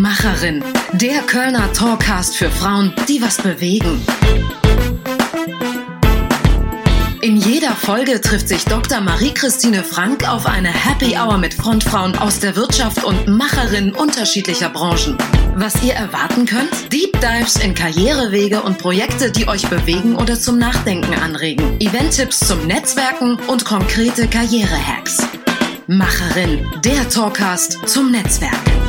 Macherin, der Kölner Talkcast für Frauen, die was bewegen. In jeder Folge trifft sich Dr. Marie-Christine Frank auf eine Happy Hour mit Frontfrauen aus der Wirtschaft und Macherinnen unterschiedlicher Branchen. Was ihr erwarten könnt? Deep Dives in Karrierewege und Projekte, die euch bewegen oder zum Nachdenken anregen. Event-Tipps zum Netzwerken und konkrete Karrierehacks. Macherin, der Talkcast zum Netzwerk.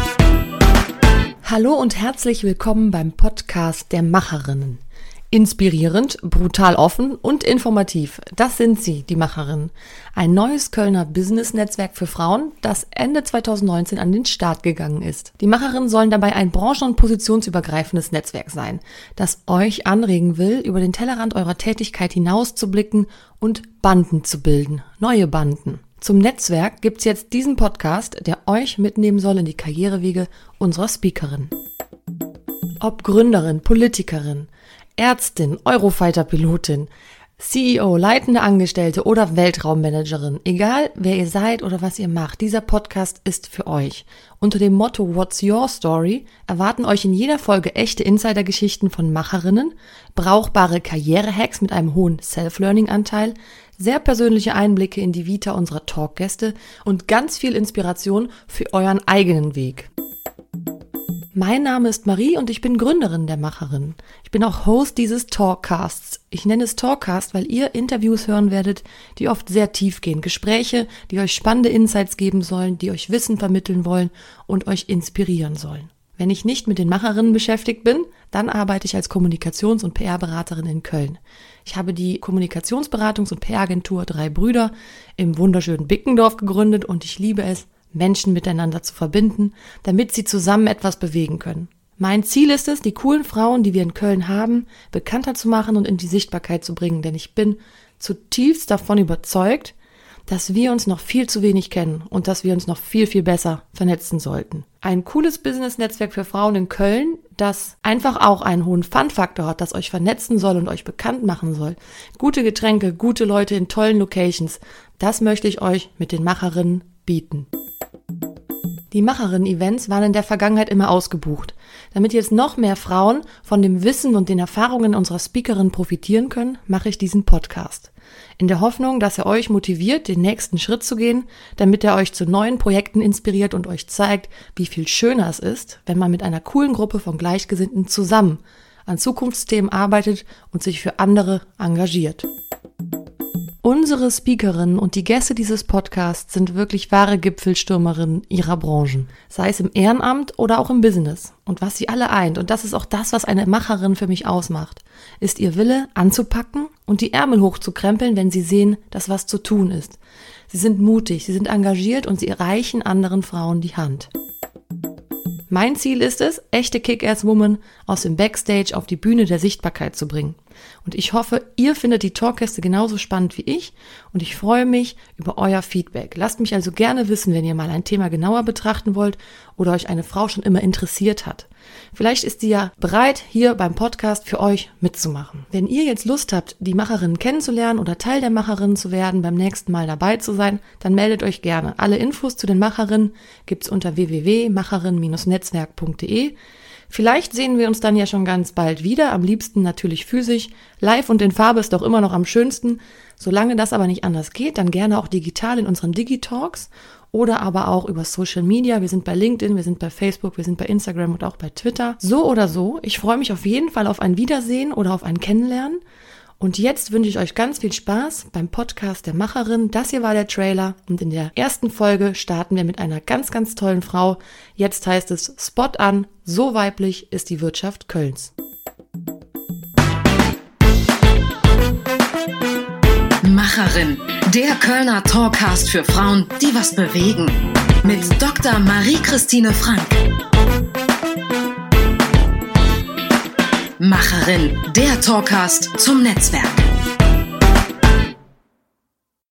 Hallo und herzlich willkommen beim Podcast der Macherinnen. Inspirierend, brutal offen und informativ. Das sind sie, die Macherinnen. Ein neues Kölner Business-Netzwerk für Frauen, das Ende 2019 an den Start gegangen ist. Die Macherinnen sollen dabei ein branchen- und positionsübergreifendes Netzwerk sein, das euch anregen will, über den Tellerrand eurer Tätigkeit hinauszublicken und Banden zu bilden. Neue Banden. Zum Netzwerk gibt's jetzt diesen Podcast, der euch mitnehmen soll in die Karrierewege unserer Speakerin. Ob Gründerin, Politikerin, Ärztin, Eurofighter-Pilotin, CEO, leitende Angestellte oder Weltraummanagerin, egal wer ihr seid oder was ihr macht, dieser Podcast ist für euch. Unter dem Motto What's Your Story erwarten euch in jeder Folge echte Insidergeschichten von Macherinnen, brauchbare Karrierehacks mit einem hohen Self-Learning-Anteil, sehr persönliche Einblicke in die Vita unserer Talkgäste und ganz viel Inspiration für euren eigenen Weg. Mein Name ist Marie und ich bin Gründerin der Macherin. Ich bin auch Host dieses Talkcasts. Ich nenne es Talkcast, weil ihr Interviews hören werdet, die oft sehr tief gehen. Gespräche, die euch spannende Insights geben sollen, die euch Wissen vermitteln wollen und euch inspirieren sollen. Wenn ich nicht mit den Macherinnen beschäftigt bin, dann arbeite ich als Kommunikations- und PR-Beraterin in Köln. Ich habe die Kommunikationsberatungs- und PR-Agentur Drei Brüder im wunderschönen Bickendorf gegründet und ich liebe es, Menschen miteinander zu verbinden, damit sie zusammen etwas bewegen können. Mein Ziel ist es, die coolen Frauen, die wir in Köln haben, bekannter zu machen und in die Sichtbarkeit zu bringen, denn ich bin zutiefst davon überzeugt, dass wir uns noch viel zu wenig kennen und dass wir uns noch viel, viel besser vernetzen sollten. Ein cooles Business-Netzwerk für Frauen in Köln, das einfach auch einen hohen Fun-Faktor hat, das euch vernetzen soll und euch bekannt machen soll. Gute Getränke, gute Leute in tollen Locations. Das möchte ich euch mit den Macherinnen bieten. Die Macherinnen-Events waren in der Vergangenheit immer ausgebucht. Damit jetzt noch mehr Frauen von dem Wissen und den Erfahrungen unserer Speakerin profitieren können, mache ich diesen Podcast. In der Hoffnung, dass er euch motiviert, den nächsten Schritt zu gehen, damit er euch zu neuen Projekten inspiriert und euch zeigt, wie viel schöner es ist, wenn man mit einer coolen Gruppe von Gleichgesinnten zusammen an Zukunftsthemen arbeitet und sich für andere engagiert. Unsere Speakerinnen und die Gäste dieses Podcasts sind wirklich wahre Gipfelstürmerinnen ihrer Branchen, sei es im Ehrenamt oder auch im Business. Und was sie alle eint, und das ist auch das, was eine Macherin für mich ausmacht, ist ihr Wille anzupacken und die Ärmel hochzukrempeln, wenn sie sehen, dass was zu tun ist. Sie sind mutig, sie sind engagiert und sie erreichen anderen Frauen die Hand. Mein Ziel ist es, echte Kick-Ass-Woman aus dem Backstage auf die Bühne der Sichtbarkeit zu bringen. Und ich hoffe, ihr findet die Talkgäste genauso spannend wie ich und ich freue mich über euer Feedback. Lasst mich also gerne wissen, wenn ihr mal ein Thema genauer betrachten wollt oder euch eine Frau schon immer interessiert hat. Vielleicht ist sie ja bereit, hier beim Podcast für euch mitzumachen. Wenn ihr jetzt Lust habt, die Macherinnen kennenzulernen oder Teil der Macherinnen zu werden, beim nächsten Mal dabei zu sein, dann meldet euch gerne. Alle Infos zu den Macherinnen gibt's unter www.macherin-netzwerk.de. Vielleicht sehen wir uns dann ja schon ganz bald wieder, am liebsten natürlich physisch. Live und in Farbe ist doch immer noch am schönsten. Solange das aber nicht anders geht, dann gerne auch digital in unseren Digitalks oder aber auch über Social Media. Wir sind bei LinkedIn, wir sind bei Facebook, wir sind bei Instagram und auch bei Twitter. So oder so, ich freue mich auf jeden Fall auf ein Wiedersehen oder auf ein Kennenlernen. Und jetzt wünsche ich euch ganz viel Spaß beim Podcast der Macherin. Das hier war der Trailer und in der ersten Folge starten wir mit einer ganz, ganz tollen Frau. Jetzt heißt es Spot an, so weiblich ist die Wirtschaft Kölns. Macherin, der Kölner Talkcast für Frauen, die was bewegen. Mit Dr. Marie-Christine Frank. Macherin, der Talkcast zum Netzwerk.